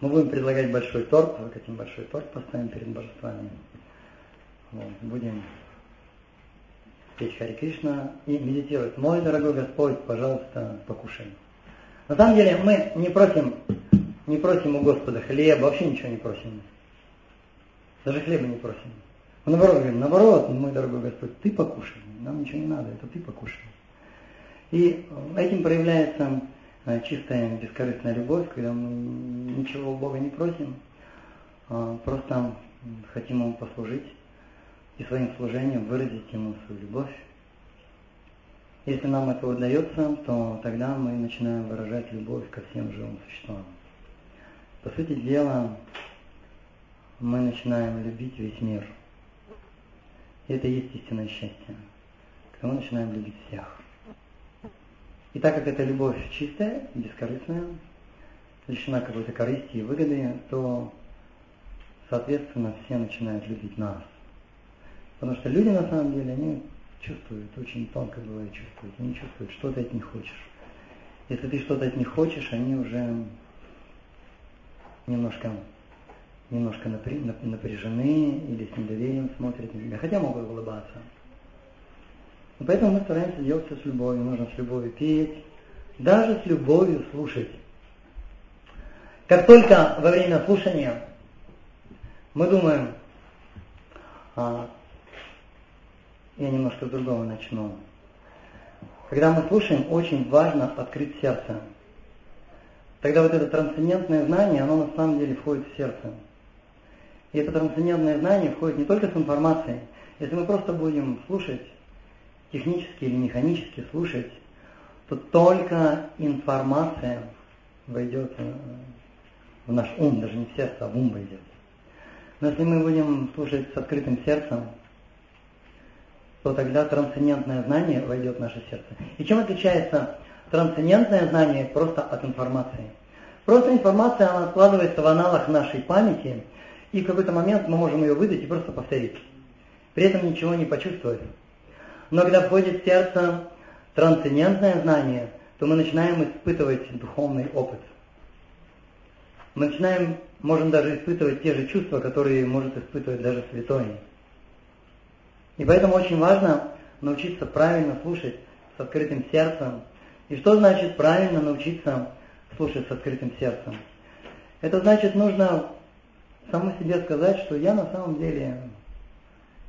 Мы будем предлагать большой торт, вот этим большой торт поставим перед божествами. Вот, будем петь Хари Кришна и медитировать. Мой дорогой Господь, пожалуйста, покушай. На самом деле мы не просим, не просим у Господа хлеба, вообще ничего не просим. Даже хлеба не просим. Мы наоборот говорим, наоборот, мой дорогой Господь, ты покушай, нам ничего не надо, это ты покушай. И этим проявляется чистая бескорыстная любовь, когда мы ничего у Бога не просим, а просто хотим Ему послужить и своим служением выразить Ему свою любовь. Если нам это удается, то тогда мы начинаем выражать любовь ко всем живым существам. По сути дела, мы начинаем любить весь мир. И это и есть истинное счастье, когда мы начинаем любить всех. И так как эта любовь чистая, бескорыстная, лишена какой-то корысти и выгоды, то, соответственно, все начинают любить нас. Потому что люди на самом деле, они чувствуют, очень тонко бывает чувствуют, они чувствуют, что ты от них хочешь. Если ты что-то от них хочешь, они уже немножко, немножко напряжены или с недоверием смотрят на тебя, хотя могут улыбаться. И поэтому мы стараемся делать все с любовью. Нужно с любовью петь, даже с любовью слушать. Как только во время слушания мы думаем, а, я немножко с другого начну. Когда мы слушаем, очень важно открыть сердце. Тогда вот это трансцендентное знание, оно на самом деле входит в сердце. И это трансцендентное знание входит не только с информацией. Если мы просто будем слушать, технически или механически слушать, то только информация войдет э, в наш ум, даже не в сердце, а в ум войдет. Но если мы будем слушать с открытым сердцем, то тогда трансцендентное знание войдет в наше сердце. И чем отличается трансцендентное знание просто от информации? Просто информация, она складывается в аналах нашей памяти, и в какой-то момент мы можем ее выдать и просто повторить. При этом ничего не почувствовать. Но когда входит в сердце трансцендентное знание, то мы начинаем испытывать духовный опыт. Мы начинаем, можем даже испытывать те же чувства, которые может испытывать даже святой. И поэтому очень важно научиться правильно слушать с открытым сердцем. И что значит правильно научиться слушать с открытым сердцем? Это значит, нужно саму себе сказать, что я на самом деле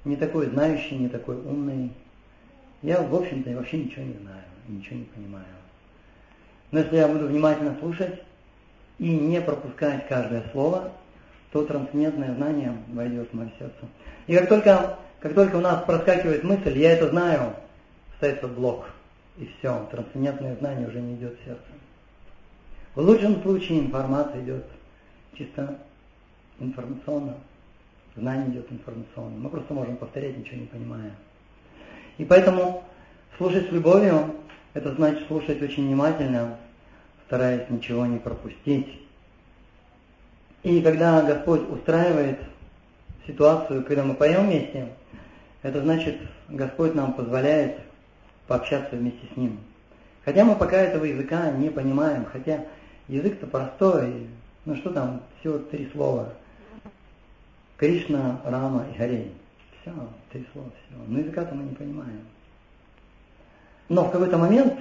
не такой знающий, не такой умный. Я, в общем-то, вообще ничего не знаю, ничего не понимаю. Но если я буду внимательно слушать и не пропускать каждое слово, то трансцендентное знание войдет в мое сердце. И как только как только у нас проскакивает мысль, я это знаю, ставится блок. И все, трансцендентное знание уже не идет в сердце. В лучшем случае информация идет чисто информационно. Знание идет информационно. Мы просто можем повторять, ничего не понимая. И поэтому слушать с любовью, это значит слушать очень внимательно, стараясь ничего не пропустить. И когда Господь устраивает ситуацию, когда мы поем вместе, это значит, Господь нам позволяет пообщаться вместе с Ним. Хотя мы пока этого языка не понимаем, хотя язык-то простой, ну что там, всего три слова. Кришна, Рама и Харей. Все, три слова, все. Но языка-то мы не понимаем. Но в какой-то момент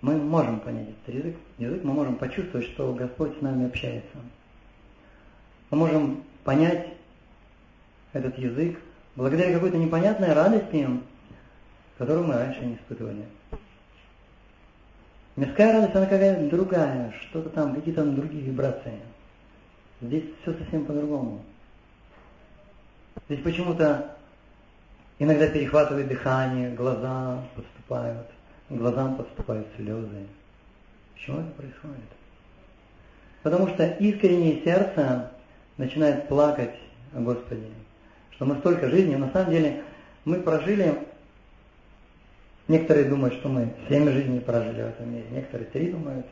мы можем понять этот язык. Язык мы можем почувствовать, что Господь с нами общается. Мы можем понять этот язык, благодаря какой-то непонятной радости, которую мы раньше не испытывали. Мирская радость, она какая-то другая, что-то там, какие-то другие вибрации. Здесь все совсем по-другому. Здесь почему-то иногда перехватывает дыхание, глаза подступают, глазам подступают слезы. Почему это происходит? Потому что искреннее сердце начинает плакать о Господе что мы столько жизни, на самом деле мы прожили, некоторые думают, что мы семь жизней прожили в этом мире, некоторые три думают,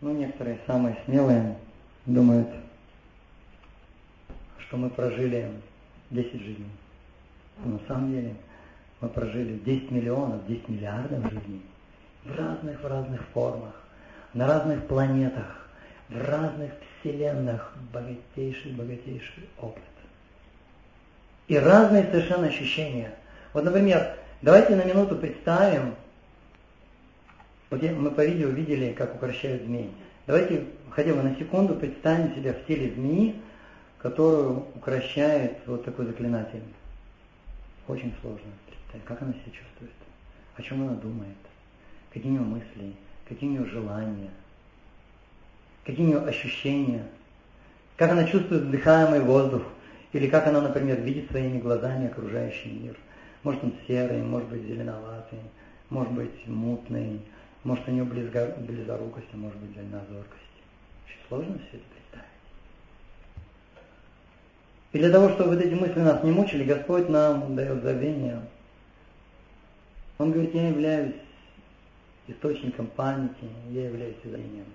ну некоторые самые смелые думают, что мы прожили 10 жизней. Но на самом деле мы прожили 10 миллионов, 10 миллиардов жизней в разных, в разных формах, на разных планетах, в разных вселенных богатейший, богатейший опыт. И разные совершенно ощущения. Вот, например, давайте на минуту представим, вот мы по видео видели, как укращают змеи. Давайте хотя бы на секунду представим себя в теле змеи, которую укращает вот такой заклинатель. Очень сложно представить, как она себя чувствует, о чем она думает, какие у нее мысли, какие у нее желания, какие у нее ощущения, как она чувствует вдыхаемый воздух, или как она, например, видит своими глазами окружающий мир. Может он серый, может быть зеленоватый, может быть мутный, может у него близорукость, а может быть дальнозоркость. Очень сложно все это представить. И для того, чтобы вот эти мысли нас не мучили, Господь нам дает забвение. Он говорит, я являюсь источником памяти, я являюсь забвением.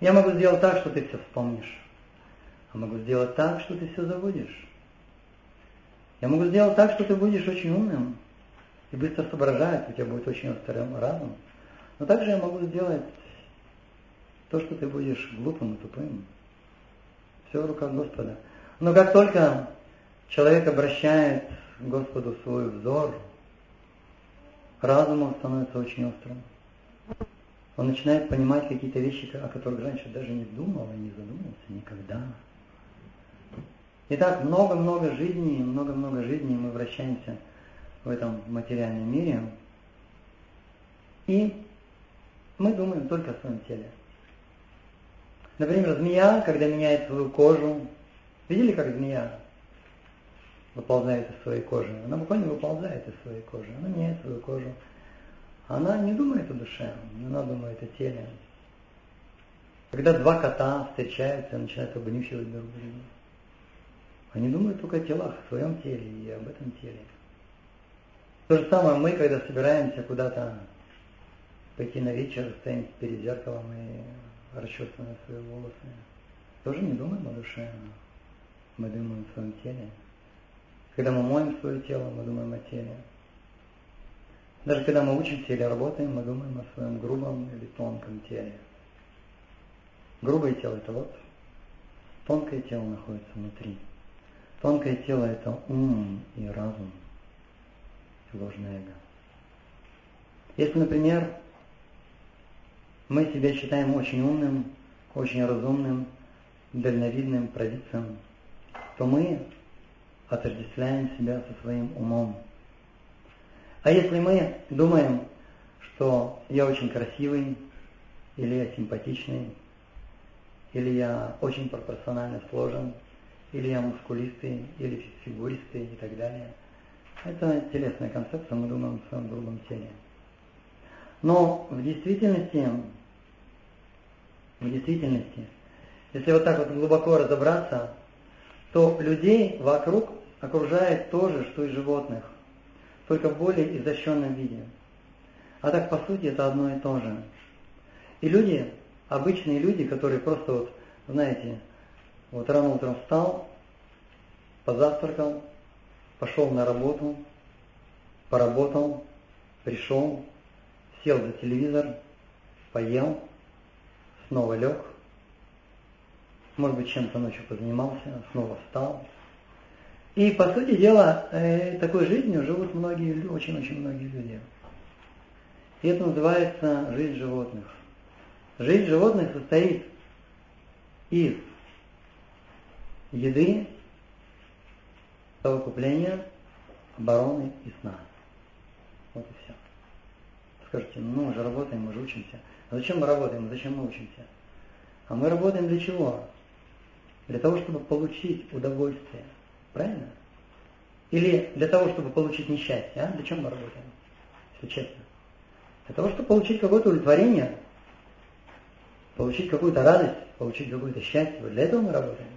Я могу сделать так, что ты все вспомнишь. А могу сделать так, что ты все забудешь. Я могу сделать так, что ты будешь очень умным и быстро соображать, у тебя будет очень острый разум. Но также я могу сделать то, что ты будешь глупым и тупым. Все в руках Господа. Но как только человек обращает Господу свой взор, разум становится очень острым. Он начинает понимать какие-то вещи, о которых раньше даже не думал и не задумывался никогда. Итак, много-много жизней, много-много жизней мы вращаемся в этом материальном мире. И мы думаем только о своем теле. Например, змея, когда меняет свою кожу, видели, как змея выползает из своей кожи? Она буквально выползает из своей кожи, она меняет свою кожу. Она не думает о душе, она думает о теле. Когда два кота встречаются и начинают обнюхивать друг друга, они думают только о телах, о своем теле и об этом теле. То же самое мы, когда собираемся куда-то пойти на вечер, стоим перед зеркалом и расчесываем свои волосы, тоже не думаем о душе, мы думаем о своем теле. Когда мы моем свое тело, мы думаем о теле. Даже когда мы учимся или работаем, мы думаем о своем грубом или тонком теле. Грубое тело – это вот, тонкое тело находится внутри. Тонкое тело – это ум и разум, ложное эго. Если, например, мы себя считаем очень умным, очень разумным, дальновидным провидцем, то мы отождествляем себя со своим умом. А если мы думаем, что я очень красивый, или я симпатичный, или я очень пропорционально сложен, или я мускулистый, или фигуристый и так далее. Это телесная концепция, мы думаем о своем грубом теле. Но в действительности, в действительности, если вот так вот глубоко разобраться, то людей вокруг окружает то же, что и животных, только в более изощренном виде. А так, по сути, это одно и то же. И люди, обычные люди, которые просто вот, знаете, вот рано утром встал, позавтракал, пошел на работу, поработал, пришел, сел за телевизор, поел, снова лег, может быть, чем-то ночью позанимался, снова встал. И, по сути дела, э, такой жизнью живут многие, очень-очень многие люди. И это называется жизнь животных. Жизнь животных состоит из еды, совокупления, обороны и сна. Вот и все. Скажите, ну мы же работаем, мы же учимся. А зачем мы работаем, зачем мы учимся? А мы работаем для чего? Для того, чтобы получить удовольствие. Правильно? Или для того, чтобы получить несчастье. А? Для чего мы работаем? Если честно. Для того, чтобы получить какое-то удовлетворение, получить какую-то радость, получить какое-то счастье. Вот для этого мы работаем.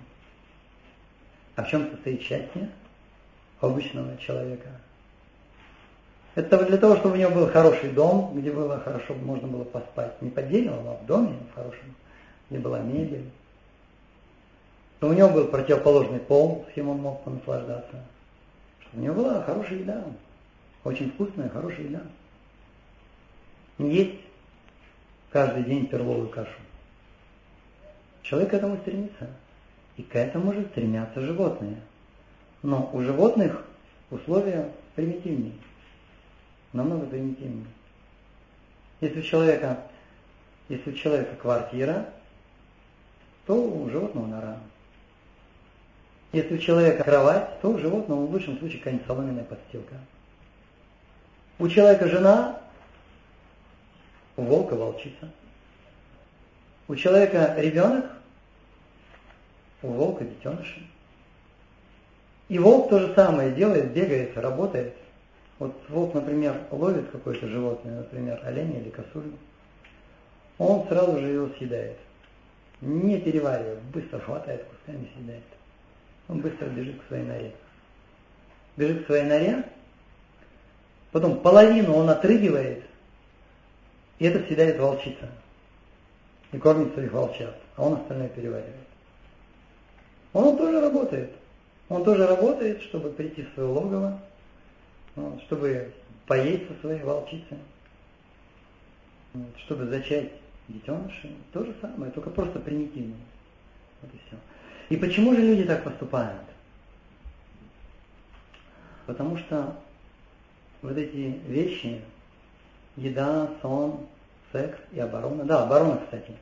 А в чем состоит счастье обычного человека? Это для того, чтобы у него был хороший дом, где было хорошо, можно было поспать. Не под деревом, а в доме в хорошем, где была мебель. Чтобы у него был противоположный пол, с кем он мог наслаждаться. Чтобы у него была хорошая еда, очень вкусная, хорошая еда. Есть каждый день перловую кашу. Человек к этому стремится. И к этому же стремятся животные. Но у животных условия примитивнее. Намного примитивнее. Если у человека, если у человека квартира, то у животного нора. Если у человека кровать, то у животного в лучшем случае какая-нибудь соломенная подстилка. У человека жена, у волка волчица. У человека ребенок, у волка детеныши. И волк то же самое делает, бегает, работает. Вот волк, например, ловит какое-то животное, например, оленя или косулю, он сразу же его съедает. Не переваривая, быстро хватает кусками съедает. Он быстро бежит к своей норе. Бежит к своей норе, потом половину он отрыгивает, и это съедает волчица. И кормит своих волчат, а он остальное переваривает. Он тоже работает. Он тоже работает, чтобы прийти в свое логово, вот, чтобы поесть со своей волчицей, чтобы зачать детенышей. То же самое, только просто примитивно. Вот и все. И почему же люди так поступают? Потому что вот эти вещи, еда, сон, секс и оборона. Да, оборона, кстати.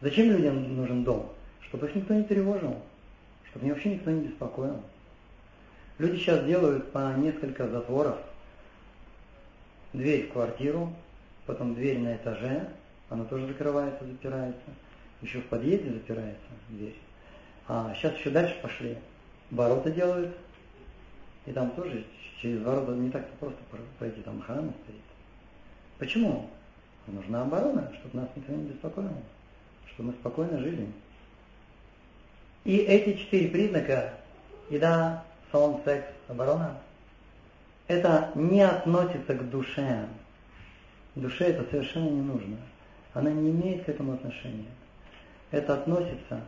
Зачем людям нужен дом? Чтобы их никто не тревожил, чтобы вообще никто не беспокоил. Люди сейчас делают по несколько затворов. Дверь в квартиру, потом дверь на этаже, она тоже закрывается, запирается. Еще в подъезде запирается дверь. А сейчас еще дальше пошли. Ворота делают. И там тоже через ворота не так-то просто пройти, там охрана стоит. Почему? Нужна оборона, чтобы нас никто не беспокоил, чтобы мы спокойно жили. И эти четыре признака, еда, сон, секс, оборона, это не относится к душе. Душе это совершенно не нужно. Она не имеет к этому отношения. Это относится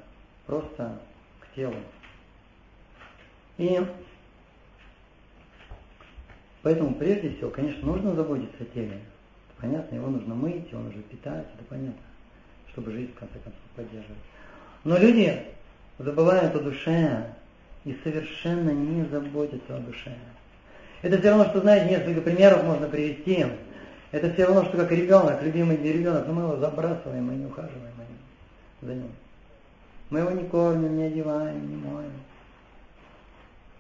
просто к телу. И поэтому прежде всего, конечно, нужно заботиться о теле. Понятно, его нужно мыть, его нужно питать, это понятно, чтобы жизнь в конце концов поддерживать. Но люди забывают о душе и совершенно не заботятся о душе. Это все равно, что, знаете, несколько примеров можно привести. Это все равно, что как ребенок, любимый ребенок, но мы его забрасываем, мы не ухаживаем за ним. Мы его не кормим, не одеваем, не моем.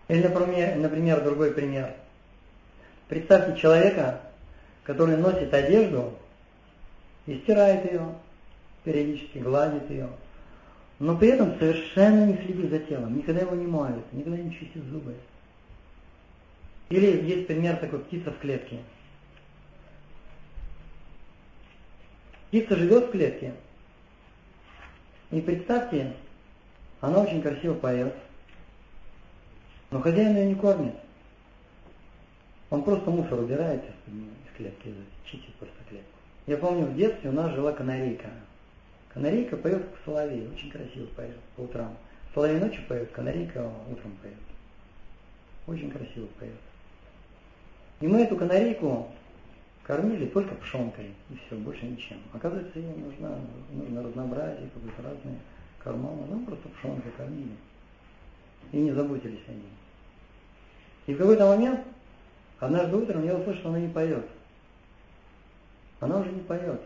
Или, например, например, другой пример. Представьте человека, который носит одежду и стирает ее, периодически гладит ее, но при этом совершенно не следит за телом, никогда его не моет, никогда не чистит зубы. Или есть пример такой птица в клетке. Птица живет в клетке, и представьте, она очень красиво поет, но хозяин ее не кормит. Он просто мусор убирает из клетки, чистит просто клетку. Я помню, в детстве у нас жила канарейка. Канарейка поет как соловей, очень красиво поет по утрам. Соловей ночью поет, канарейка утром поет. Очень красиво поет. И мы эту канарейку кормили только пшенкой, и все, больше ничем. Оказывается, ей нужно, нужно разнообразие, какое-то разные корма, ну просто пшенкой кормили. И не заботились о ней. И в какой-то момент, однажды утром я услышал, что она не поет. Она уже не поет.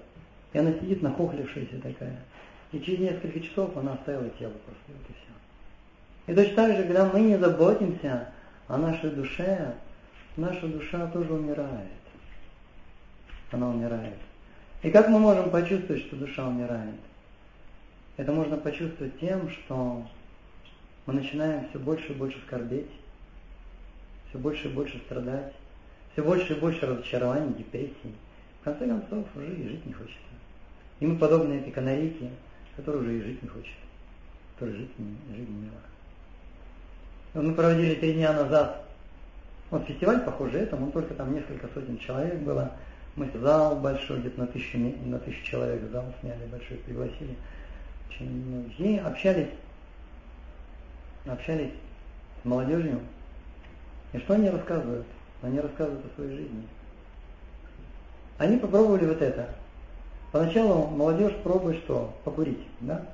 И она сидит нахохлившаяся такая. И через несколько часов она оставила тело просто, вот и все. И точно так же, когда мы не заботимся о нашей душе, наша душа тоже умирает. Она умирает. И как мы можем почувствовать, что душа умирает? Это можно почувствовать тем, что мы начинаем все больше и больше скорбеть, все больше и больше страдать, все больше и больше разочарований, депрессий. В конце концов, уже и жить не хочется. И мы подобны этой канарейке, которая уже и жить не хочет, которая жить не, жить не мила. Мы проводили три дня назад вот фестиваль похоже этому, он только там несколько сотен человек было. Мы зал большой, где-то на тысячу, на тысячу человек зал сняли большой, пригласили. И общались, общались с молодежью. И что они рассказывают? Они рассказывают о своей жизни. Они попробовали вот это. Поначалу молодежь пробует что? Покурить, да?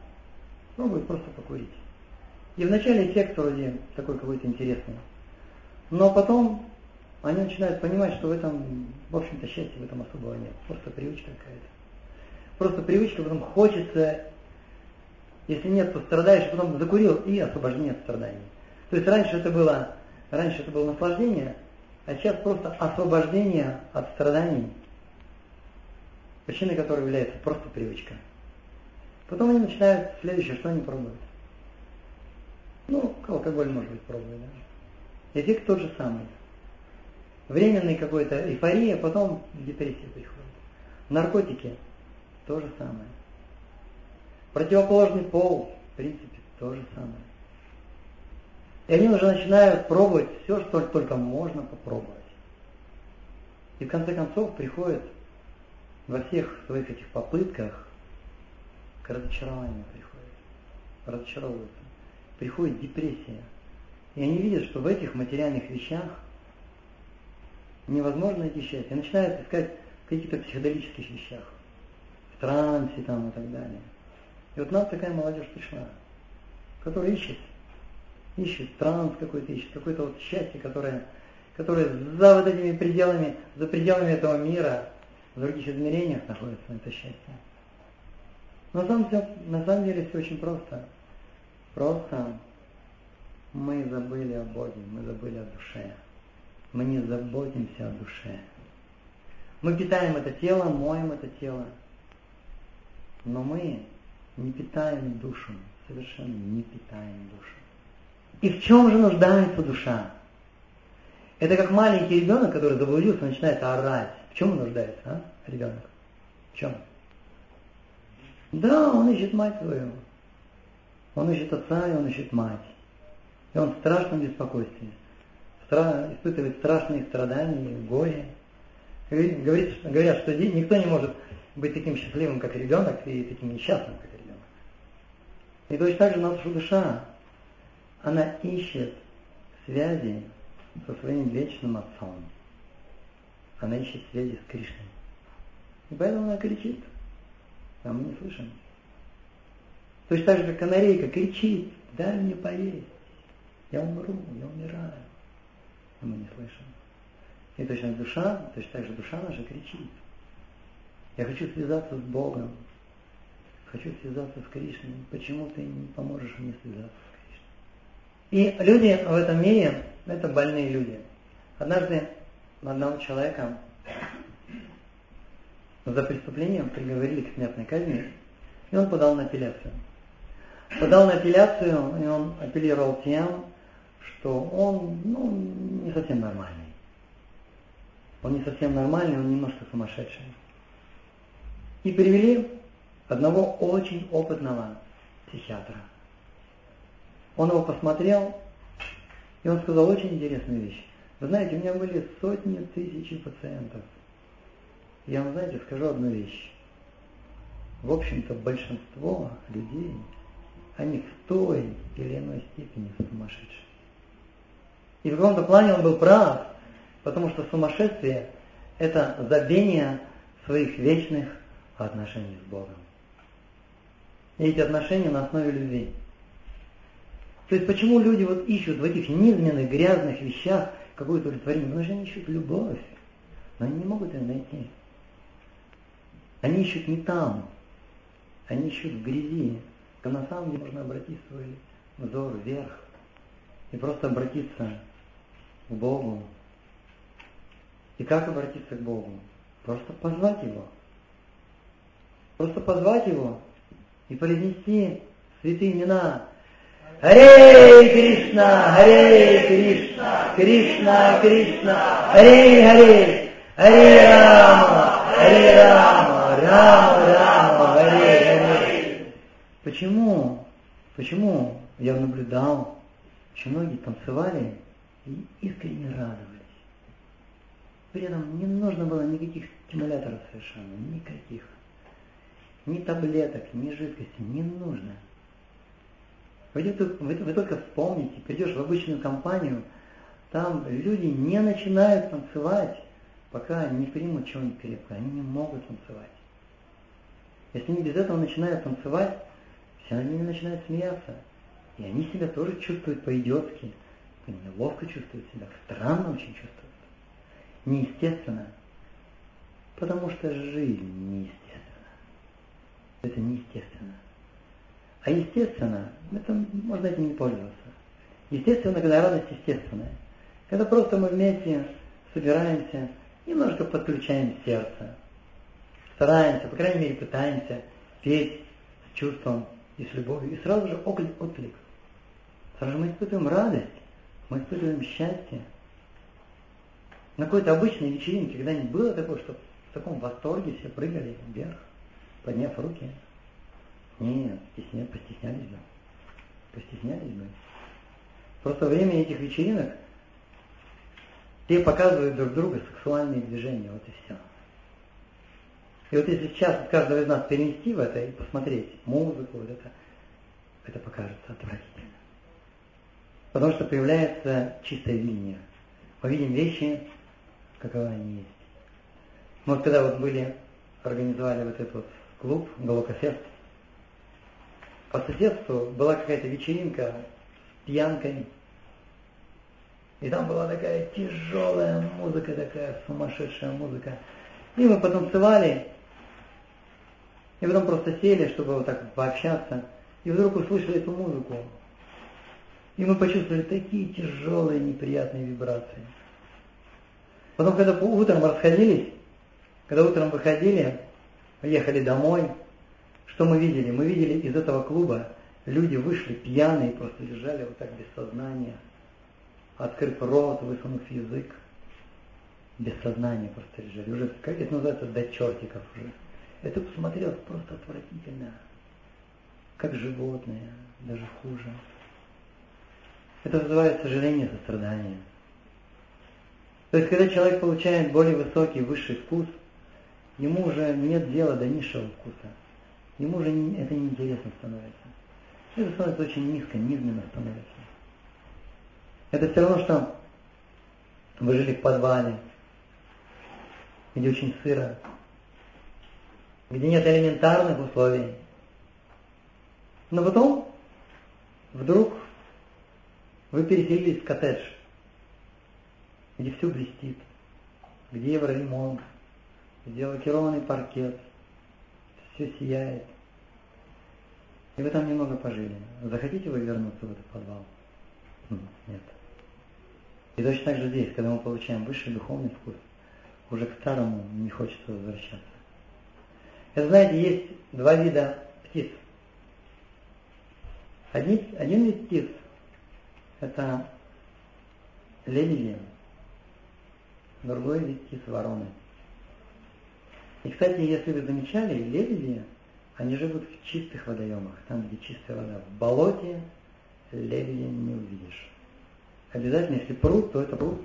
Пробуют просто покурить. И вначале эффект вроде такой какой-то интересный. Но потом они начинают понимать, что в этом, в общем-то, счастья в этом особого нет. Просто привычка какая-то. Просто привычка, потом хочется, если нет, то страдаешь, потом закурил и освобождение от страданий. То есть раньше это было, раньше это было наслаждение, а сейчас просто освобождение от страданий, причиной которой является просто привычка. Потом они начинают следующее, что они пробуют. Ну, алкоголь, может быть, пробуют, да? Эффект тот же самый. Временный какой-то эйфория, потом депрессия приходит. Наркотики то же самое. Противоположный пол, в принципе, то же самое. И они уже начинают пробовать все, что только можно попробовать. И в конце концов приходят во всех своих этих попытках к разочарованию приходят, разочаровываются. Приходит депрессия. И они видят, что в этих материальных вещах невозможно найти счастье. И начинают искать в каких-то психоделических вещах, в трансе там и так далее. И вот нам такая молодежь пришла, которая ищет ищет транс какой-то, ищет какое-то вот счастье, которое, которое за вот этими пределами, за пределами этого мира, в других измерениях находится это счастье. На самом, деле, на самом деле все очень просто. Просто мы забыли о Боге, мы забыли о душе. Мы не заботимся о душе. Мы питаем это тело, моем это тело. Но мы не питаем душу, совершенно не питаем душу. И в чем же нуждается душа? Это как маленький ребенок, который заблудился, начинает орать. В чем он нуждается, а, ребенок? В чем? Да, он ищет мать свою. Он ищет отца, и он ищет мать. И он в страшном беспокойстве. Стра... Испытывает страшные страдания, горе. Говорит, говорят, что никто не может быть таким счастливым, как ребенок, и таким несчастным, как ребенок. И точно так же наша душа она ищет связи со своим вечным отцом. Она ищет связи с Кришной. И поэтому она кричит, а мы не слышим. Точно так же, как канарейка кричит, дай мне поесть, я умру, я умираю. А мы не слышим. И точно душа, точно так же душа наша кричит. Я хочу связаться с Богом, хочу связаться с Кришной. Почему ты не поможешь мне связаться? И люди в этом мире – это больные люди. Однажды одного человека за преступлением приговорили к смертной казни, и он подал на апелляцию. Подал на апелляцию, и он апеллировал тем, что он ну, не совсем нормальный. Он не совсем нормальный, он немножко сумасшедший. И привели одного очень опытного психиатра – он его посмотрел, и он сказал очень интересную вещь. Вы знаете, у меня были сотни тысяч пациентов. Я вам, знаете, скажу одну вещь. В общем-то, большинство людей, они в той или иной степени сумасшедшие. И в каком-то плане он был прав, потому что сумасшествие – это забвение своих вечных отношений с Богом. И эти отношения на основе любви. То есть почему люди вот ищут в этих низменных, грязных вещах какое-то удовлетворение? Потому что они ищут любовь, но они не могут ее найти. Они ищут не там, они ищут в грязи. То на самом деле можно обратить свой взор вверх и просто обратиться к Богу. И как обратиться к Богу? Просто позвать Его. Просто позвать Его и произнести святые имена Харе Кришна, Харе Кришна, Кришна Кришна, Харе Харе, Харе Рама, Харе Рама, Рама Рама, Харе Харе. Почему? Почему я наблюдал, что многие танцевали и искренне радовались. При этом не нужно было никаких стимуляторов совершенно, никаких. Ни таблеток, ни жидкости, не нужно. Вы, вы, вы только вспомните, придешь в обычную компанию, там люди не начинают танцевать, пока не примут чего-нибудь крепкое. Они не могут танцевать. Если они без этого начинают танцевать, все ними начинают смеяться. И они себя тоже чувствуют по-идиотски, неловко чувствуют себя, странно очень чувствуют. Неестественно. Потому что жизнь неестественна. Это неестественно. А естественно, это можно этим не пользоваться. Естественно, когда радость естественная. Когда просто мы вместе собираемся, немножко подключаем сердце. Стараемся, по крайней мере, пытаемся петь с чувством и с любовью. И сразу же отклик. Сразу же мы испытываем радость, мы испытываем счастье. На какой-то обычной вечеринке когда-нибудь было такое, что в таком восторге все прыгали вверх, подняв руки? Нет, стесня, постеснялись бы. Постеснялись бы. Просто время этих вечеринок те показывают друг друга сексуальные движения, вот и все. И вот если сейчас каждого из нас перенести в это и посмотреть музыку, вот это, это покажется отвратительно. Потому что появляется чистая линия. Мы видим вещи, каковы они есть. Мы вот когда вот были, организовали вот этот клуб Галокофест, по соседству была какая-то вечеринка с пьянкой, и там была такая тяжелая музыка, такая сумасшедшая музыка. И мы потанцевали, и потом просто сели, чтобы вот так пообщаться, и вдруг услышали эту музыку. И мы почувствовали такие тяжелые, неприятные вибрации. Потом, когда утром расходились, когда утром выходили, ехали домой, что мы видели? Мы видели из этого клуба, люди вышли пьяные, просто лежали вот так без сознания, открыв рот, высунув язык, без сознания просто лежали. Уже, как это называется, до чертиков уже. Это посмотрелось просто отвратительно. Как животные, даже хуже. Это называется сожаление, сострадание. То есть, когда человек получает более высокий, высший вкус, ему уже нет дела до низшего вкуса. Ему уже это неинтересно становится. Это становится очень низко, низменно становится. Это все равно, что вы жили в подвале, где очень сыро, где нет элементарных условий. Но потом вдруг вы переселились в коттедж, где все блестит, где евроремонт, где лакированный паркет, все сияет. И вы там немного пожили. Захотите вы вернуться в этот подвал? Нет. И точно так же здесь, когда мы получаем высший духовный вкус, уже к старому не хочется возвращаться. Это, знаете, есть два вида птиц. Один, один вид птиц – это лебеди, другой вид птиц – вороны. И, кстати, если вы замечали, лебеди, они живут в чистых водоемах, там, где чистая вода. В болоте лебедя не увидишь. Обязательно, если пруд, то это пруд,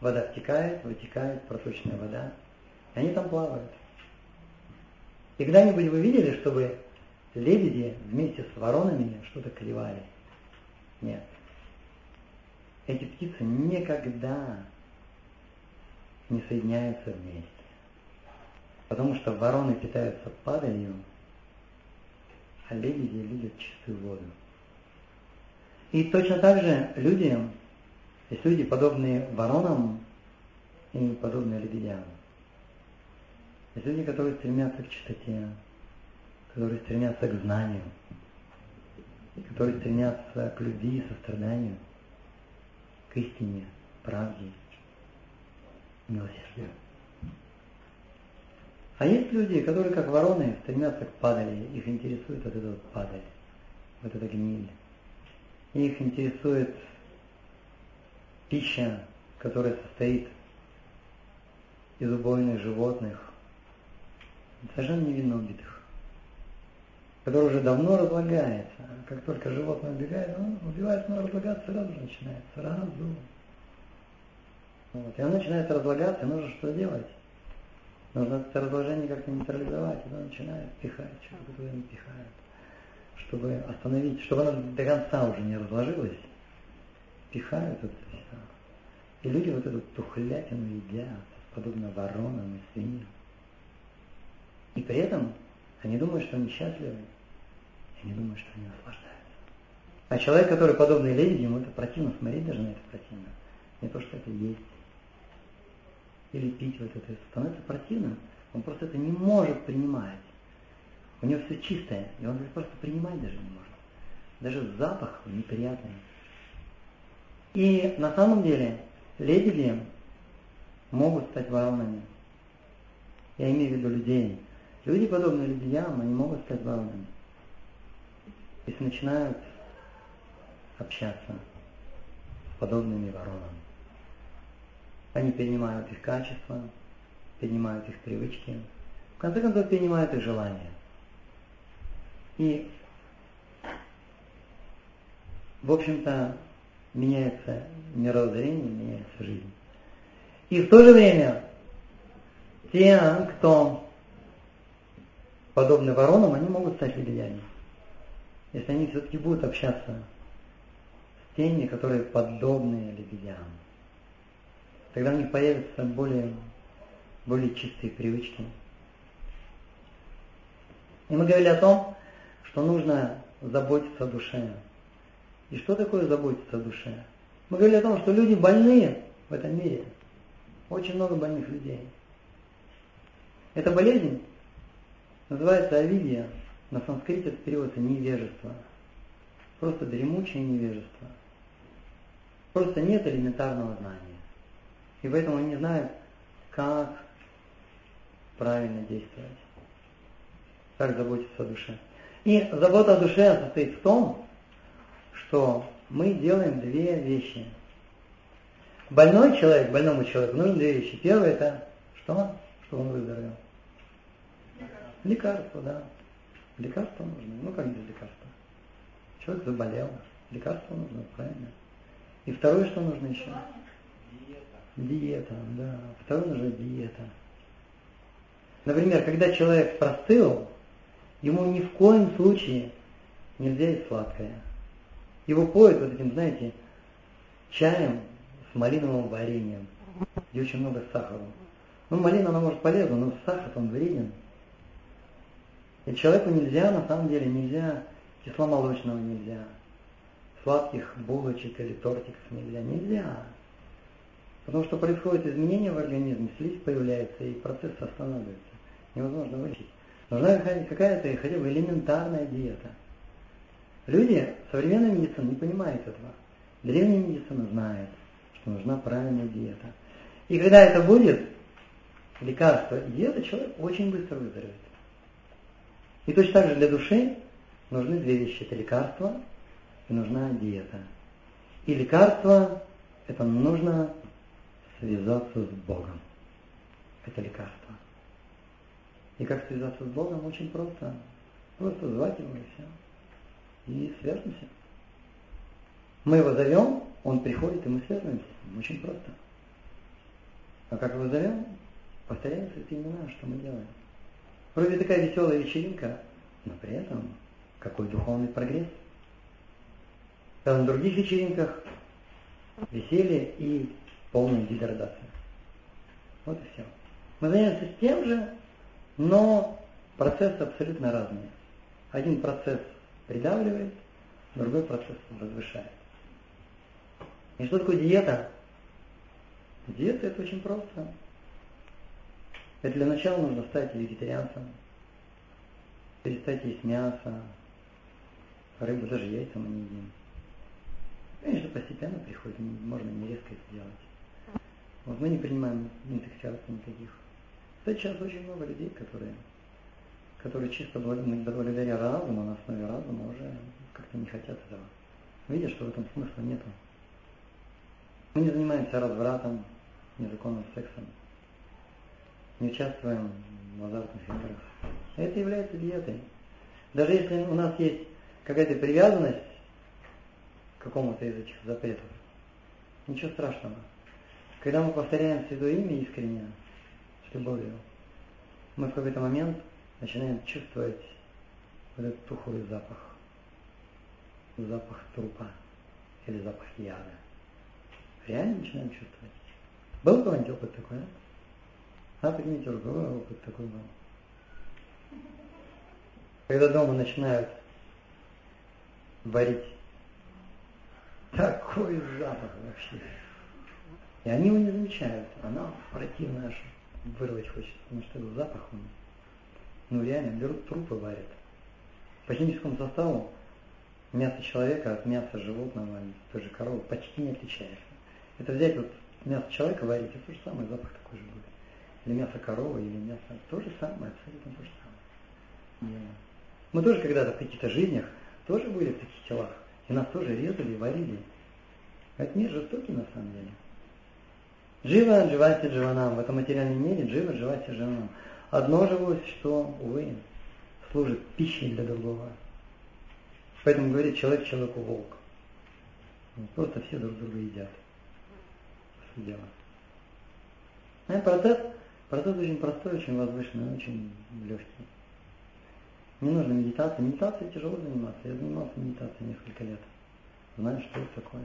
вода втекает, вытекает, проточная вода, и они там плавают. И когда-нибудь вы видели, чтобы лебеди вместе с воронами что-то клевали? Нет. Эти птицы никогда не соединяются вместе. Потому что вороны питаются падалью, а лебеди любят чистую воду. И точно так же люди, есть люди, подобные воронам и подобные лебедям. Есть люди, которые стремятся к чистоте, которые стремятся к знанию, которые стремятся к любви и состраданию, к истине, правде, милосердию. А есть люди, которые, как вороны, стремятся к падали, их интересует вот эта вот падаль, вот эта гниль. Их интересует пища, которая состоит из убойных животных, совершенно невинно убитых, который уже давно разлагается. Как только животное убегает, он убивает, но разлагаться сразу же начинает, сразу. Вот. И оно начинает разлагаться, нужно что делать? Нужно это разложение как-то нейтрализовать, и оно начинает пихать, что-то туда не пихает, чтобы остановить, чтобы оно до конца уже не разложилось, пихают это все. И люди вот эту тухлятину едят, подобно воронам и свиньям. И при этом они думают, что они счастливы. И они думают, что они наслаждаются. А человек, который подобный лебеди, ему это противно, смотреть даже на это противно. Не то, что это есть. Или пить вот это, становится противно. Он просто это не может принимать. У него все чистое, и он просто принимать даже не может. Даже запах неприятный. И на самом деле лебеди могут стать воронами. Я имею в виду людей. Люди, подобные лебедям, они могут стать воронами. Если начинают общаться с подобными воронами. Они перенимают их качества, перенимают их привычки, в конце концов перенимают их желания. И, в общем-то, меняется мировоззрение, меняется жизнь. И в то же время те, кто подобны воронам, они могут стать лебедями. Если они все-таки будут общаться с теми, которые подобны лебедям. Тогда у них появятся более, более чистые привычки. И мы говорили о том, что нужно заботиться о душе. И что такое заботиться о душе? Мы говорили о том, что люди больные в этом мире. Очень много больных людей. Эта болезнь называется авидия. На санскрите это переводится невежество. Просто дремучее невежество. Просто нет элементарного знания. И поэтому они не знают, как правильно действовать. Как заботиться о душе. И забота о душе состоит в том, что мы делаем две вещи. Больной человек, больному человеку нужны две вещи. Первое это что? Чтобы он выздоровел. Лекарство, да. Лекарство нужно. Ну как без лекарства? Человек заболел. Лекарство нужно, правильно. И второе, что нужно еще? Диета. Диета, да. Второе нужно диета. Например, когда человек простыл, ему ни в коем случае нельзя есть сладкое. Его поют вот этим, знаете, чаем с малиновым вареньем, где очень много сахара. Ну, малина, она может полезна, но сахар он вреден. И человеку нельзя, на самом деле, нельзя кисломолочного нельзя, сладких булочек или тортиков нельзя, нельзя. Потому что происходит изменение в организме, слизь появляется и процесс останавливается. Невозможно вылечить. Нужна какая-то хотя бы элементарная диета. Люди, современная медицина не понимает этого. Древняя медицина знает, что нужна правильная диета. И когда это будет, лекарство и диета, человек очень быстро выздоровеет. И точно так же для души нужны две вещи. Это лекарство и нужна диета. И лекарство, это нужно связаться с Богом. Это лекарство. И как связаться с Богом очень просто. Просто звать Его и все. И связываемся. Мы его зовем, он приходит, и мы связываемся. Очень просто. А как его зовем? Повторяем святые имена, что мы делаем. Вроде такая веселая вечеринка, но при этом какой духовный прогресс. А на других вечеринках веселье и полная деградация. Вот и все. Мы занимаемся тем же, но процессы абсолютно разные. Один процесс придавливает, другой процесс возвышает. И что такое диета? Диета это очень просто. Это для начала нужно стать вегетарианцем, перестать есть мясо, рыбу, даже яйца мы не едим. Конечно, постепенно приходит, можно не резко это делать. Вот мы не принимаем интоксикаций никаких. Сейчас очень много людей, которые, которые чисто благодаря разуму, на основе разума уже как-то не хотят этого. Видят, что в этом смысла нету. Мы не занимаемся развратом, незаконным сексом, не участвуем в азартных играх. Это является диетой. Даже если у нас есть какая-то привязанность к какому-то из этих запретов, ничего страшного. Когда мы повторяем Святое Имя искренне, с любовью, мы в какой-то момент начинаем чувствовать вот этот тухлый запах, запах трупа или запах яда. Реально начинаем чувствовать. Был когда-нибудь опыт такой, а? А, поднимите руку, опыт такой был. Когда дома начинают варить. Такой запах вообще. И они его не замечают. Она противная, аж вырвать хочется, потому что этот запах, он, ну реально, берут трупы, варят. По химическому составу мясо человека от мяса животного, той же коровы, почти не отличается. Это взять вот мясо человека варить, это то же самое, запах такой же будет. Или мясо коровы, или мясо, то же самое, абсолютно то же самое. Мы тоже когда-то в каких-то жизнях тоже были в таких телах, и нас тоже резали и варили. Это не жестокий на самом деле. Джива, дживати, дживанам. В этом материальном мире джива, дживати, дживанам. Одно живое существо, увы, служит пищей для другого. Поэтому говорит человек человеку волк. Просто все друг друга едят. Все дело. А процесс, процесс очень простой, очень возвышенный, очень легкий. Не нужно медитация. Медитацией тяжело заниматься. Я занимался медитацией несколько лет. Знаю, что это такое.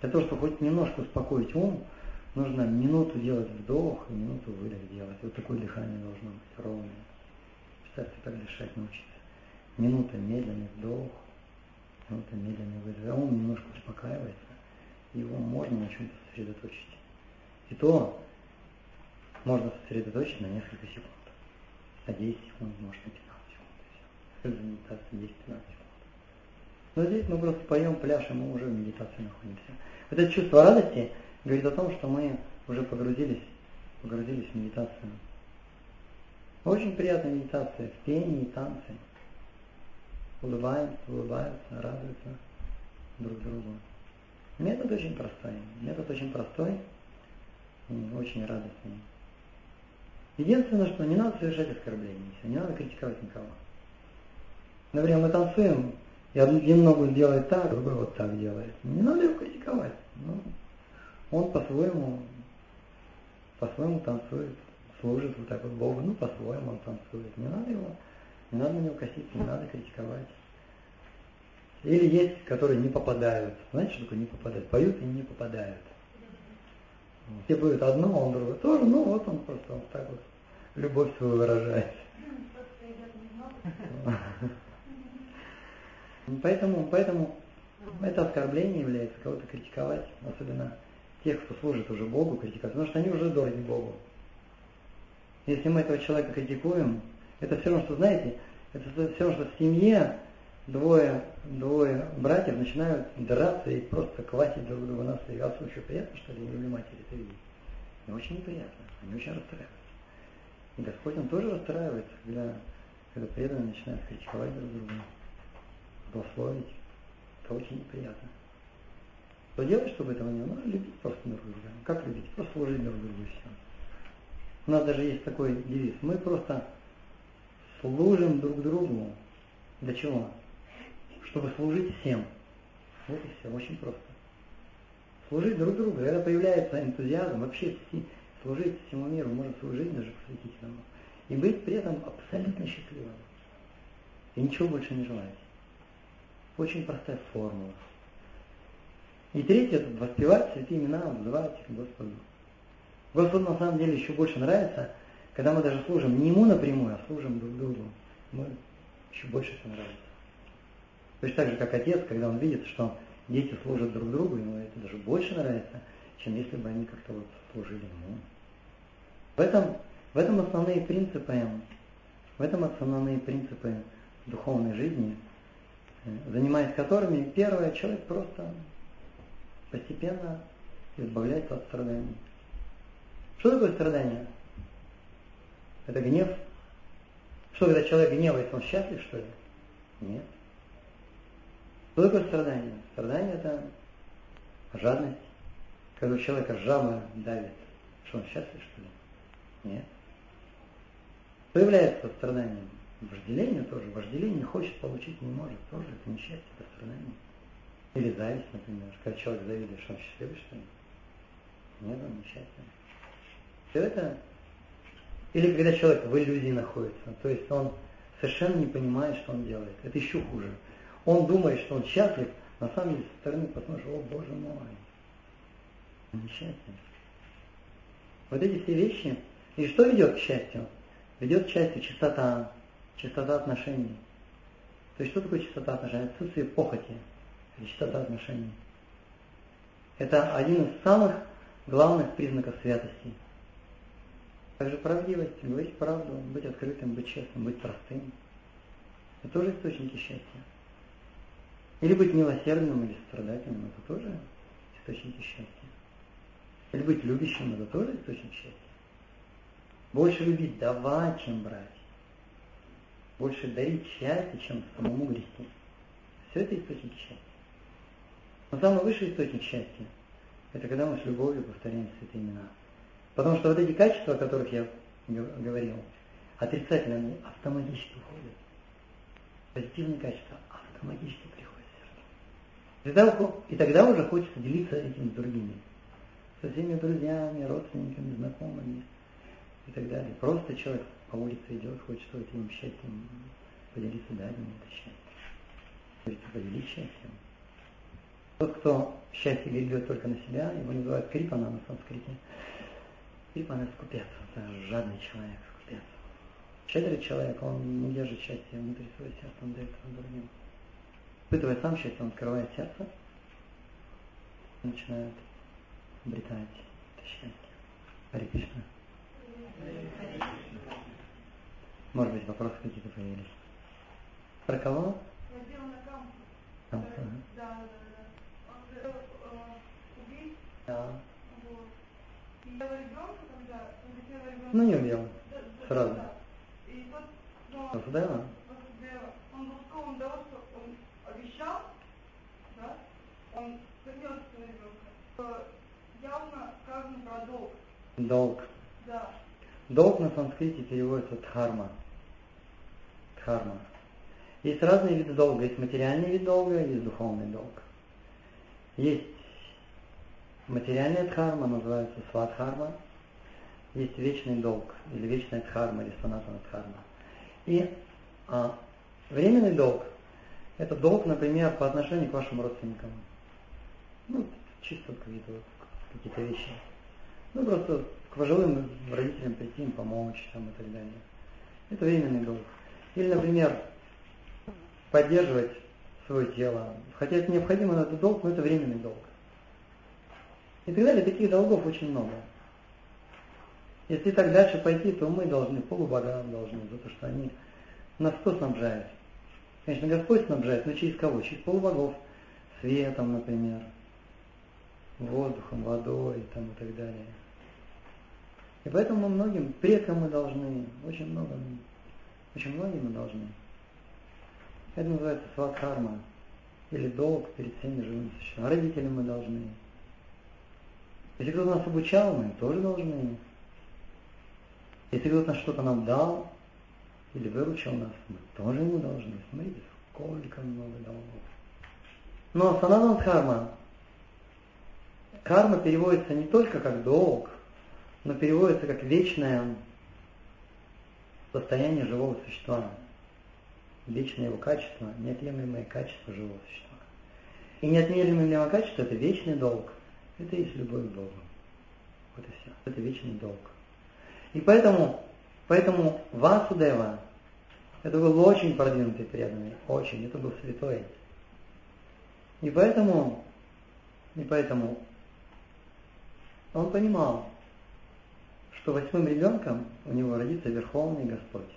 Для того, чтобы хоть немножко успокоить ум, нужно минуту делать вдох и минуту выдох делать. Вот такое дыхание должно быть ровное. Представьте, так дышать научиться. Минута медленный вдох, минута медленный выдох. А ум немножко успокаивается, его можно на чем-то сосредоточить. И то можно сосредоточить на несколько секунд. На 10 секунд, может на 15 секунд. Медитация 10-15 секунд. Но здесь мы просто поем, пляшем, мы уже в медитации находимся. Это чувство радости говорит о том, что мы уже погрузились, погрузились в медитацию. Очень приятная медитация в пении и танце. Улыбаемся, улыбаются, радуются друг другу. Метод очень простой. Метод очень простой и очень радостный. Единственное, что не надо совершать оскорбления, не надо критиковать никого. Например, мы танцуем, и один ногу делает так, другой вот так делает. Не надо его критиковать. Ну, он по-своему, по-своему танцует, служит вот так вот Богу, ну по-своему он танцует. Не надо его, не надо на него косить, не надо критиковать. Или есть, которые не попадают. Знаете, что такое не попадают? Поют и не попадают. Все поют одно, он другое тоже, ну вот он просто вот так вот любовь свою выражает. Поэтому, поэтому это оскорбление является кого-то критиковать, особенно тех, кто служит уже Богу, критиковать, потому что они уже дороги Богу. Если мы этого человека критикуем, это все равно, что, знаете, это все равно, что в семье двое, двое братьев начинают драться и просто квасить друг друга на свои. Отцу еще приятно, что ли, люблю матери это видеть? Очень неприятно, они очень расстраиваются. И Господь, Он тоже расстраивается, когда, когда преданные начинают критиковать друг друга злословить, это очень неприятно. Что делать, чтобы этого не было? Надо любить просто друг друга. Как любить? Просто служить друг другу и все. У нас даже есть такой девиз. Мы просто служим друг другу. Для чего? Чтобы служить всем. Вот и все, очень просто. Служить друг другу. Когда появляется энтузиазм, вообще служить всему миру, можно служить даже посвятить этому. И быть при этом абсолютно счастливым. И ничего больше не желать. Очень простая формула. И третье, это воспевать святые имена, вызывать их Господу. Господу на самом деле еще больше нравится, когда мы даже служим не Ему напрямую, а служим друг другу. Мы еще больше это нравится. Точно так же, как отец, когда он видит, что дети служат друг другу, ему это даже больше нравится, чем если бы они как-то вот служили ему. В этом, в этом основные принципы, в этом основные принципы духовной жизни – занимаясь которыми, первое, человек просто постепенно избавляется от страданий. Что такое страдание? Это гнев. Что, когда человек гневается, он счастлив, что ли? Нет. Что такое страдание? Страдание – это жадность. Когда у человека жаба давит, что он счастлив, что ли? Нет. Что является страданием? Вожделение тоже. Вожделение хочет, получить не может. Тоже это несчастье, это страдание. Или зависть, например. Когда человек завидует, что он счастливый, что ли? Нет, он несчастный. Все это... Или когда человек в иллюзии находится, то есть он совершенно не понимает, что он делает. Это еще хуже. Он думает, что он счастлив, на самом деле со стороны посмотришь, о боже мой, несчастье. Вот эти все вещи. И что ведет к счастью? Ведет к счастью чистота, чистота отношений. То есть что такое чистота отношений? Отсутствие похоти или чистота отношений. Это один из самых главных признаков святости. Также правдивость, говорить правду, быть открытым, быть честным, быть простым. Это тоже источники счастья. Или быть милосердным или страдательным, это тоже источники счастья. Или быть любящим, это тоже источник счастья. Больше любить давать, чем брать. Больше дарить счастье, чем самому грести. Все это источник счастья. Но самый высший источник счастья – это когда мы с любовью повторяем святые имена. Потому что вот эти качества, о которых я говорил, отрицательно они автоматически уходят. Позитивные качества автоматически приходят сердце. И тогда уже хочется делиться этим с другими. Со всеми друзьями, родственниками, знакомыми и так далее. Просто человек по улице идет, хочет этим счастьем поделиться, ему это счастье. То есть поделить счастьем. Тот, кто счастье берет только на себя, его называют крипана на санскрите. Крипана скупец, это жадный человек, скупец. Щедрый человек, он не держит счастье внутри своего сердца, он дает это другим. Испытывая сам счастье, он открывает сердце, начинает обретать это счастье. Хари Кришна. Может быть, вопросы какие-то появились. Про кого? Кампус, Да, ага. да, да. Он хотел э, убить, Да. вот. И я ребенка, когда хотела ребенка. Ну, не убил. Да, да, Сразу. да. И тот, ну, Васудева? Васудева, он был скован того, что он обещал, да, своего ребенка. Явно сказано про долг, Долг. да. Долг на санскрите переводится дхарма. Дхарма. Есть разные виды долга. Есть материальный вид долга, есть духовный долг. Есть материальная дхарма, называется свадхарма. Есть вечный долг, или вечная дхарма, или санатана дхарма. И а, временный долг – это долг, например, по отношению к вашим родственникам. Ну, чисто какие-то какие-то вещи. Ну, просто к пожилым родителям прийти, им помочь там, и так далее. Это временный долг. Или, например, поддерживать свое тело. Хотя это необходимо, но это долг, но это временный долг. И так далее. Таких долгов очень много. Если так дальше пойти, то мы должны, полубогам должны, за то, что они нас кто снабжает? Конечно, Господь снабжает, но через кого? Через полубогов. Светом, например, воздухом, водой там, и так далее. И поэтому многим предкам мы должны, очень много, очень многим мы должны. Это называется свадхарма, или долг перед всеми живыми существами. Родителям мы должны. Если кто-то нас обучал, мы тоже должны. Если кто-то что-то нам дал, или выручил нас, мы тоже ему должны. Смотрите, сколько много долгов. Но санатан дхарма, карма переводится не только как долг, но переводится как вечное состояние живого существа, вечное его качество, неотъемлемое качество живого существа. И неотъемлемое качество – это вечный долг, это и есть любовь к Богу. Вот и все. Это вечный долг. И поэтому, поэтому Васудева, это был очень продвинутый преданный, очень, это был святой. И поэтому, и поэтому он понимал, что восьмым ребенком у него родится Верховный Господь.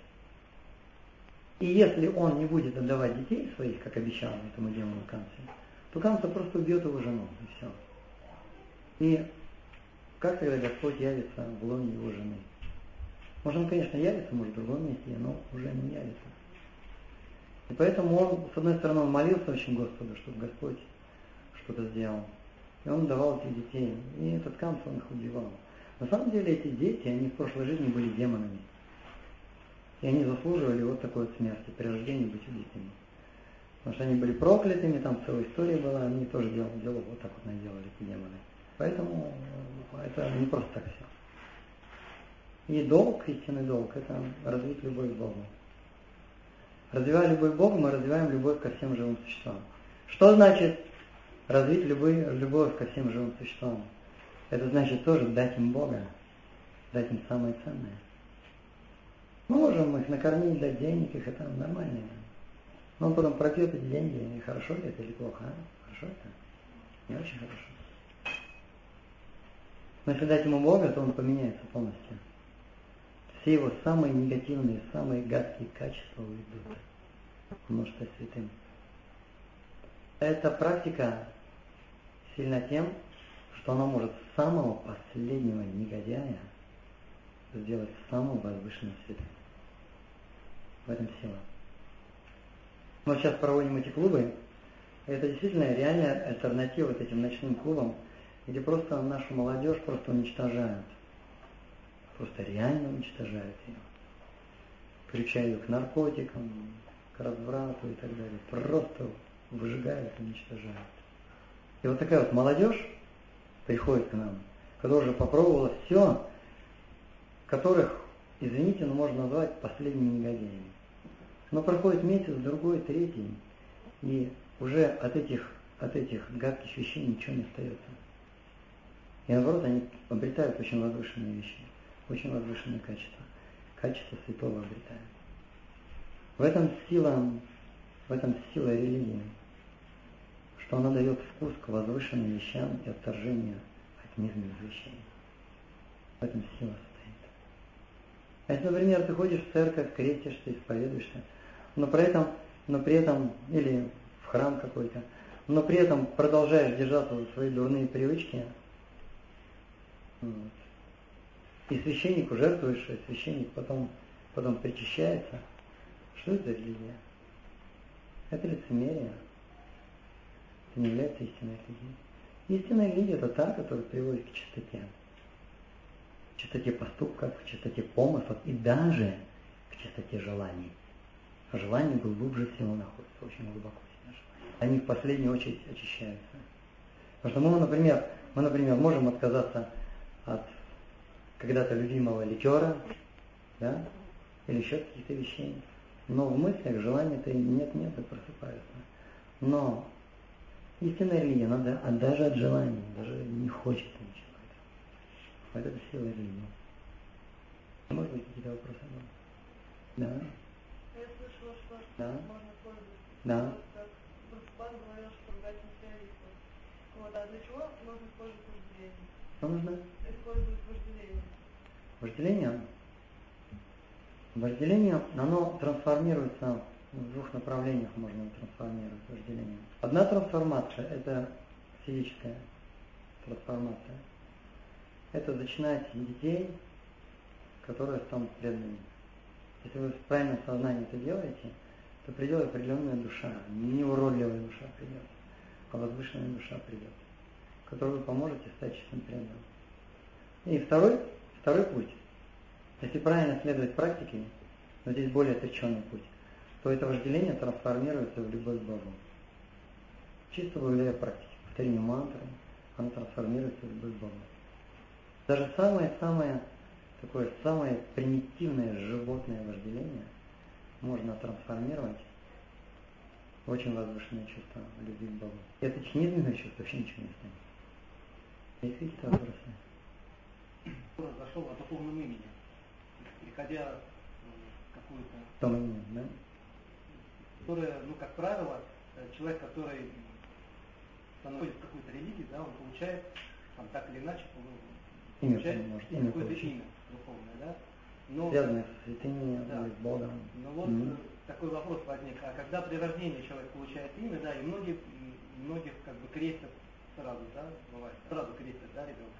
И если он не будет отдавать детей своих, как обещал этому демону Канце, то Канца просто убьет его жену, и все. И как тогда Господь явится в лоне его жены? Может, он, конечно, явится, может, в другом месте, но уже не явится. И поэтому он, с одной стороны, он молился очень Господу, чтобы Господь что-то сделал. И он давал этих детей. И этот Канц, он их убивал. На самом деле эти дети, они в прошлой жизни были демонами. И они заслуживали вот такой вот смерти, при рождении быть убитыми. Потому что они были проклятыми, там целая история была, они тоже дело, дело вот так вот наделали, эти демоны. Поэтому это не просто так все. И долг, истинный долг, это развить любовь к Богу. Развивая любовь к Богу, мы развиваем любовь ко всем живым существам. Что значит развить любовь, любовь ко всем живым существам? Это значит тоже дать им Бога, дать им самое ценное. Можем их накормить, дать денег, их это нормально. Но он потом пропьет эти деньги, и хорошо ли это или плохо, а? Хорошо это? Не очень хорошо. Но если дать ему Бога, то он поменяется полностью. Все его самые негативные, самые гадкие качества уйдут. Он может стать святым. Эта практика сильна тем, что она может самого последнего негодяя сделать самым возвышенным святым. В этом сила. Мы сейчас проводим эти клубы, и это действительно реальная альтернатива вот этим ночным клубам, где просто нашу молодежь просто уничтожают. Просто реально уничтожают ее. Включая ее к наркотикам, к разврату и так далее. Просто выжигают, уничтожают. И вот такая вот молодежь приходит к нам, которая уже попробовала все, которых, извините, но можно назвать последними негодяями. Но проходит месяц, другой, третий, и уже от этих, от этих гадких вещей ничего не остается. И наоборот, они обретают очень возвышенные вещи, очень возвышенные качества. Качество святого обретают. В этом сила, в этом сила религии, что она дает вкус к возвышенным вещам и отторжению от низменных вещей. В этом сила состоит. А если, например, ты ходишь в церковь, крестишься, исповедуешься, но при этом, но при этом, или в храм какой-то, но при этом продолжаешь держаться за свои дурные привычки, вот. и священнику жертвуешь, и священник потом, потом причащается, что это за религия? Это лицемерие. Не является истинной религией. Истинная религия – это та, которая приводит к чистоте. К чистоте поступков, к чистоте помыслов и даже к чистоте желаний. А желание глубже всего находится, очень глубоко всегда желание. Они в последнюю очередь очищаются. Потому что мы, например, мы, например, можем отказаться от когда-то любимого ликера, да, или еще каких-то вещей. Но в мыслях желания-то нет-нет, и просыпаются. Но истинная религия, она да, а даже от желания, даже не хочет ничего. Вот это сила религии. Может быть, какие-то вопросы? Да. Я слышала, что Да. можно пользоваться. Да. Бруспан говорил, что ругать материалистов. Вот, а для чего можно использовать вожделение? Что нужно? Использовать вожделение. Вожделение. Вожделение, оно трансформируется в двух направлениях можно трансформировать вожделение. Одна трансформация – это физическая трансформация. Это зачинать детей, которые станут преданными. Если вы в правильном сознании это делаете, то придет определенная душа, не уродливая душа придет, а возвышенная душа придет, которой вы поможете стать чистым преданным. И второй, второй путь. Если правильно следовать практике, но здесь более отреченный путь, то это вожделение трансформируется в любовь к Богу. Чисто благодаря практике, повторению мантры, оно трансформируется в любовь к Богу. Даже самое-самое такое самое примитивное животное вожделение можно трансформировать в очень возвышенное чувство любви к Богу. Это низменное чувство вообще ничего не станет. Есть какие-то вопросы? зашел о духовном имени, переходя в какую-то, Том имени, да? Которое, ну, как правило, э, человек, который становится в какой-то религии, да, он получает, там, так или иначе, ну, Имя получает может, имя какое-то получить. имя духовное, да. Но, Связанное со святыней, Да. с Богом. но вот э, такой вопрос возник, а когда при рождении человек получает имя, да, и многие, многих как бы крестят сразу, да, бывает, сразу крестят, да, ребенка.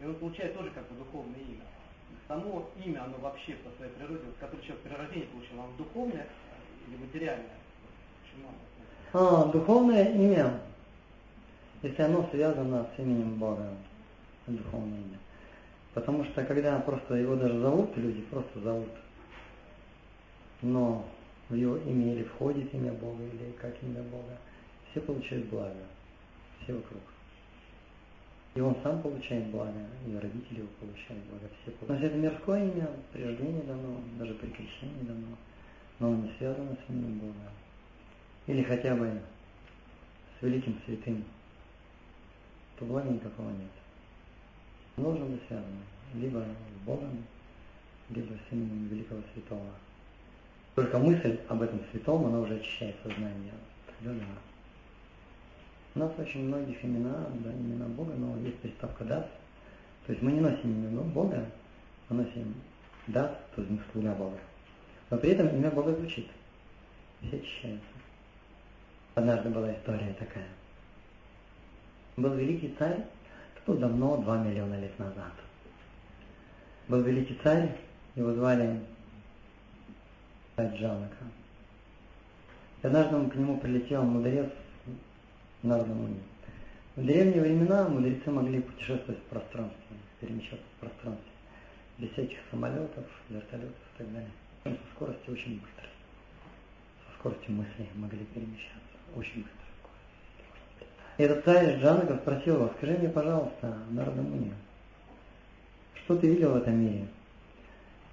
И он получает тоже как бы духовное имя. Само имя, оно вообще по своей природе, вот, которое человек при рождении получил, оно духовное или материальное? А, духовное имя, если оно связано с именем Бога, духовное имя. Потому что когда просто его даже зовут, люди просто зовут, но в его имя или входит имя Бога, или как имя Бога, все получают благо, все вокруг. И он сам получает благо, и родители его получают благо, все получают. Если это мирское имя, при рождении дано, даже при крещении дано, но оно не связано с именем Бога. Или хотя бы с великим святым, то блага никакого нет. Должно быть связано либо с Богом, либо с именем великого святого. Только мысль об этом святом, она уже очищает сознание. Тогда да. У нас очень многих имена, да, имена Бога, но есть приставка «дас». То есть мы не носим имя Бога, мы носим «дас», то есть слуга Бога. Но при этом имя Бога звучит. Все очищаются. Однажды была история такая. Был великий царь, это было давно, два миллиона лет назад. Был великий царь, его звали Джанака. И однажды к нему прилетел мудрец Нардамуни. В древние времена мудрецы могли путешествовать в пространстве, перемещаться в пространстве, без всяких самолетов, вертолетов и так далее. Со скоростью очень быстро. Со скоростью мысли могли перемещаться. Очень этот царь Джанака спросил его, скажи мне, пожалуйста, Нардамуни, что ты видел в этом мире?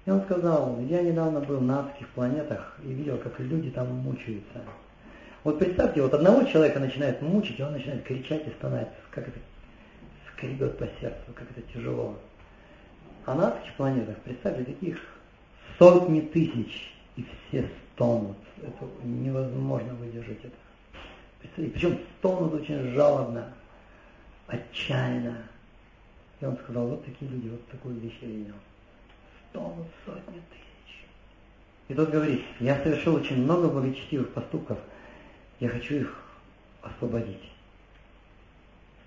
И он сказал, я недавно был на адских планетах и видел, как люди там мучаются. Вот представьте, вот одного человека начинает мучить, и он начинает кричать и стонать, как это скребет по сердцу, как это тяжело. А на адских планетах, представьте, таких сотни тысяч, и все стонут. Это невозможно выдержать это. Причем стонут очень жалобно, отчаянно. И он сказал, вот такие люди, вот такую вещь я видел. Стонут сотни тысяч. И тот говорит, я совершил очень много благочестивых поступков, я хочу их освободить.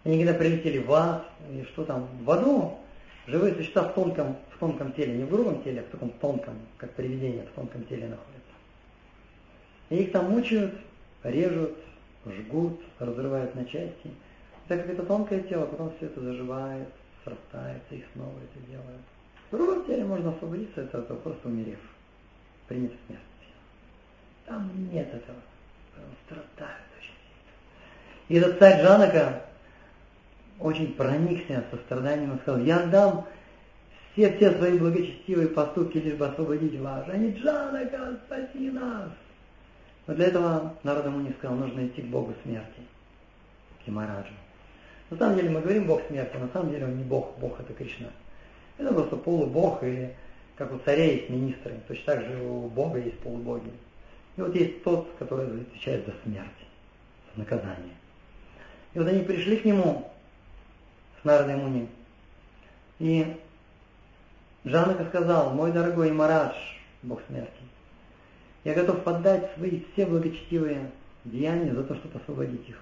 Они когда прилетели в ад, и что там, в аду, живые существа в тонком, в тонком теле, не в грубом теле, а в таком тонком, как привидение, в тонком теле находятся. И их там мучают, режут, жгут, разрывают на части. И так как это тонкое тело, потом все это заживает, срастается, и снова это делают. В грубом теле можно освободиться от этого, просто умерев, приняв смерть. Там нет этого страдают очень сильно. И этот царь Джанака очень проникся состраданием и сказал, я отдам все, все свои благочестивые поступки, лишь бы освободить вас. Они, Джанака, спаси нас. Но для этого народ ему не сказал, нужно идти к Богу смерти, к Ямараджу. На самом деле мы говорим Бог смерти, на самом деле он не Бог, Бог это Кришна. Это просто полубог или как у царей есть министры, точно так же у Бога есть полубоги. И вот есть тот, который отвечает за смерть, за наказание. И вот они пришли к нему с Нардой Муни. И Джанака сказал, мой дорогой Марадж, Бог смерти, я готов поддать свои все благочестивые деяния за то, чтобы освободить их.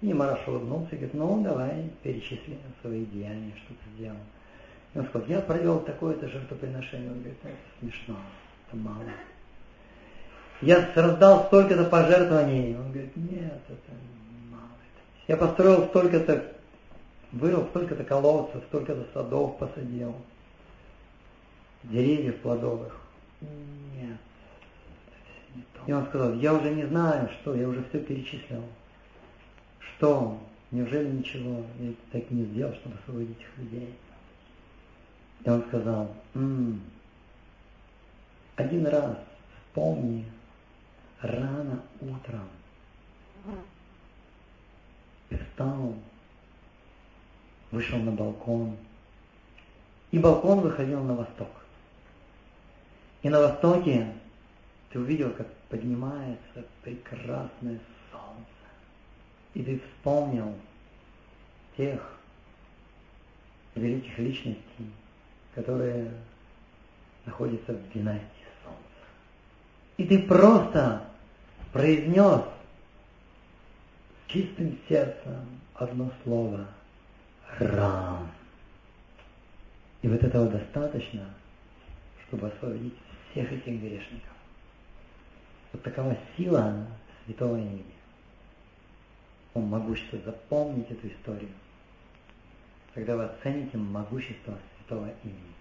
И Мараш улыбнулся и говорит, ну давай перечисли свои деяния, что ты сделал. И он сказал, я провел такое-то жертвоприношение. Он говорит, это смешно, это мало я раздал столько-то пожертвований. Он говорит, нет, это мало. Я построил столько-то, вырыл столько-то колодцев, столько-то садов посадил, деревьев плодовых. Нет. И он сказал, я уже не знаю, что, я уже все перечислил. Что? Неужели ничего я так не сделал, чтобы освободить этих людей? И он сказал, м-м, один раз вспомни рано утром и встал, вышел на балкон, и балкон выходил на восток. И на востоке ты увидел, как поднимается прекрасное солнце. И ты вспомнил тех великих личностей, которые находятся в династии солнца. И ты просто произнес чистым сердцем одно слово «Рам». И вот этого достаточно, чтобы освободить всех этих грешников. Вот такова сила святого имени. Он могущество запомнить эту историю, когда вы оцените могущество святого имени.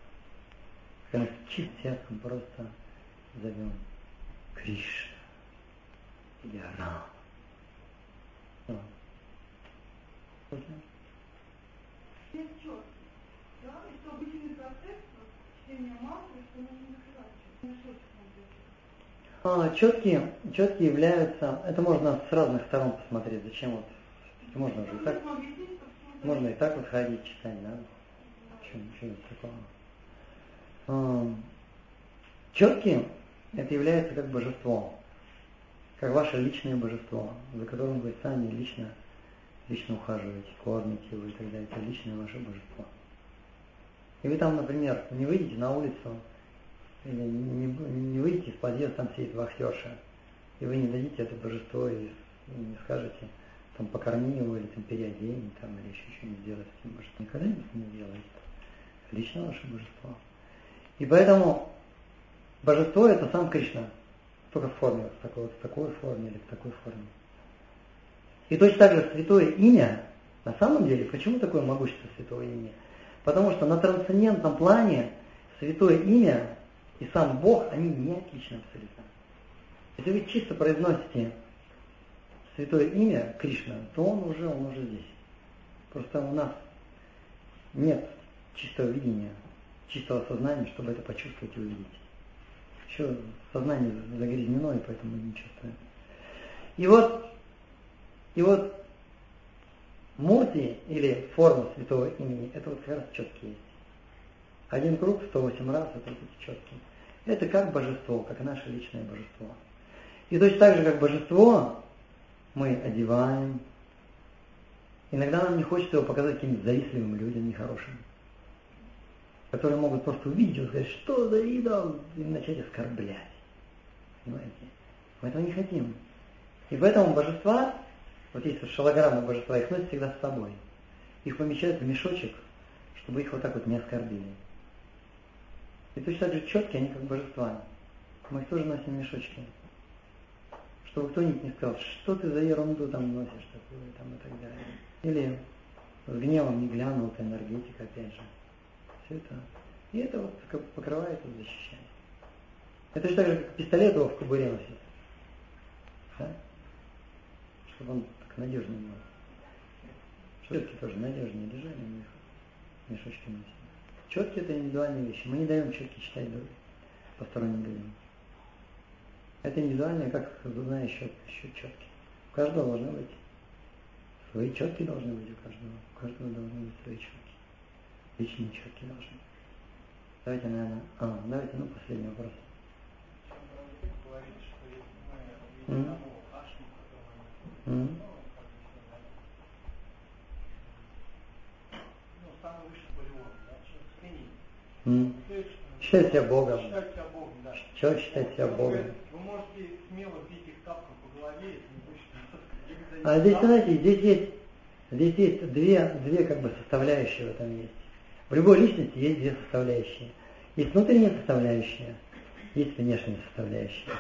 Когда мы с чистым сердцем просто зовем Кришна или. Нет четкий, да, и что обычный мантры, что нужно четкие, четкие являются, это можно с разных сторон посмотреть, зачем вот, можно же и так, можно и так вот ходить, читать, да, чем, чем такого. А, четкие это является как божеством, как ваше личное божество, за которым вы сами лично, лично ухаживаете, кормите его и так далее. Это личное ваше божество. И вы там, например, не выйдете на улицу, не, не выйдете из подъезда, там сидит вахтерша, и вы не дадите это божество и не скажете, там покорми его или там переодень, там, или еще что-нибудь сделать божеством. Никогда не сделаете. Лично ваше божество. И поэтому божество это сам Кришна. Только в форме, в такой, в такой форме или в такой форме. И точно так же святое имя, на самом деле, почему такое могущество святого имени? Потому что на трансцендентном плане святое имя и сам Бог, они не отличны абсолютно. Если вы чисто произносите святое имя Кришна, то он уже, он уже здесь. Просто у нас нет чистого видения, чистого сознания, чтобы это почувствовать и увидеть. Еще сознание загрязнено, и поэтому не чувствуем. И вот, и вот мурти или форма святого имени, это вот как раз четкие есть. Один круг 108 раз, это четкие. Это как божество, как наше личное божество. И точно так же, как божество, мы одеваем. Иногда нам не хочется его показать каким-нибудь завистливым людям, нехорошим которые могут просто увидеть и сказать, что за идол, и начать оскорблять. Понимаете? Мы этого не хотим. И поэтому божества, вот есть вот шалограммы божества, их носят всегда с собой. Их помещают в мешочек, чтобы их вот так вот не оскорбили. И точно так же четкие, они как божества. Мы тоже носим в мешочке. Чтобы кто-нибудь не сказал, что ты за ерунду там носишь такую, там и так далее. Или с гневом не глянул, это энергетика, опять же все это. И это вот как покрывает и защищает. Это же так же, как пистолет его в кобуре носит. Да? Чтобы он так надежнее был. Четки тоже надежнее лежали у них. Мешочки носят. Четки это индивидуальные вещи. Мы не даем четки читать посторонним людям. Это индивидуальные, как зубная счет четки. У каждого должны быть свои четки должны быть у каждого. У каждого должны быть свои четки личные четкие должны. Давайте, наверное, а, давайте, ну, последний вопрос. Mm. Mm. Mm. Себя Богом. Считать себя Богом, да. Человек считает себя Богом. Вы можете смело бить их тапком по голове, если не будете... А здесь, знаете, здесь есть, здесь есть две, две как бы составляющие в этом есть. В любой личности есть две составляющие. Есть внутренняя составляющая, есть внешняя составляющая.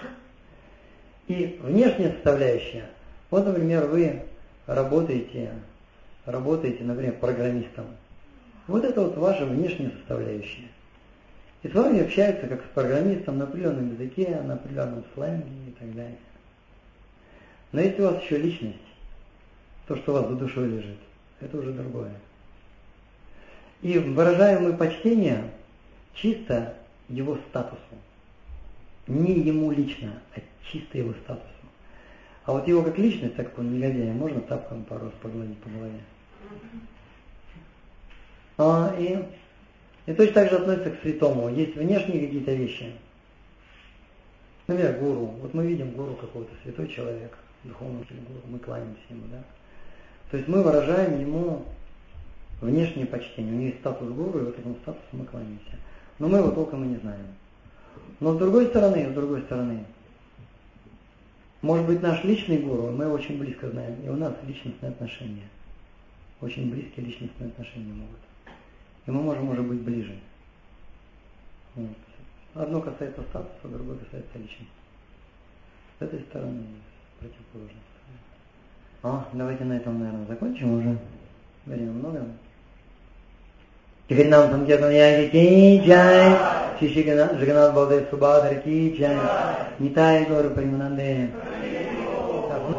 И внешняя составляющая, вот, например, вы работаете, работаете, например, программистом. Вот это вот ваша внешняя составляющая. И с вами общаются как с программистом на определенном языке, на определенном сленге и так далее. Но если у вас еще личность, то, что у вас за душой лежит, это уже другое. И выражаем мы почтение чисто его статусу. Не ему лично, а чисто его статусу. А вот его как личность, так как он негодяй, можно тапком пару раз погладить по голове. А, и, и точно так же относится к святому. Есть внешние какие-то вещи. Например, гуру. Вот мы видим гуру какого-то, святой человек, духовный гуру, мы кланяемся ему, да. То есть мы выражаем ему внешнее почтение. У нее есть статус гуру, и вот этому статусу мы кланяемся. Но мы его толком и не знаем. Но с другой стороны, с другой стороны, может быть наш личный гуру, мы его очень близко знаем, и у нас личностные отношения. Очень близкие личностные отношения могут и мы можем уже быть ближе. Вот. Одно касается статуса, другое касается личности. С этой стороны противоположность. стороны. О, давайте на этом, наверное, закончим уже. Время много. Теперь нам там где-то я кичай, Жиганат Балдев Субадхар кичай, Нитай Гору Примананде.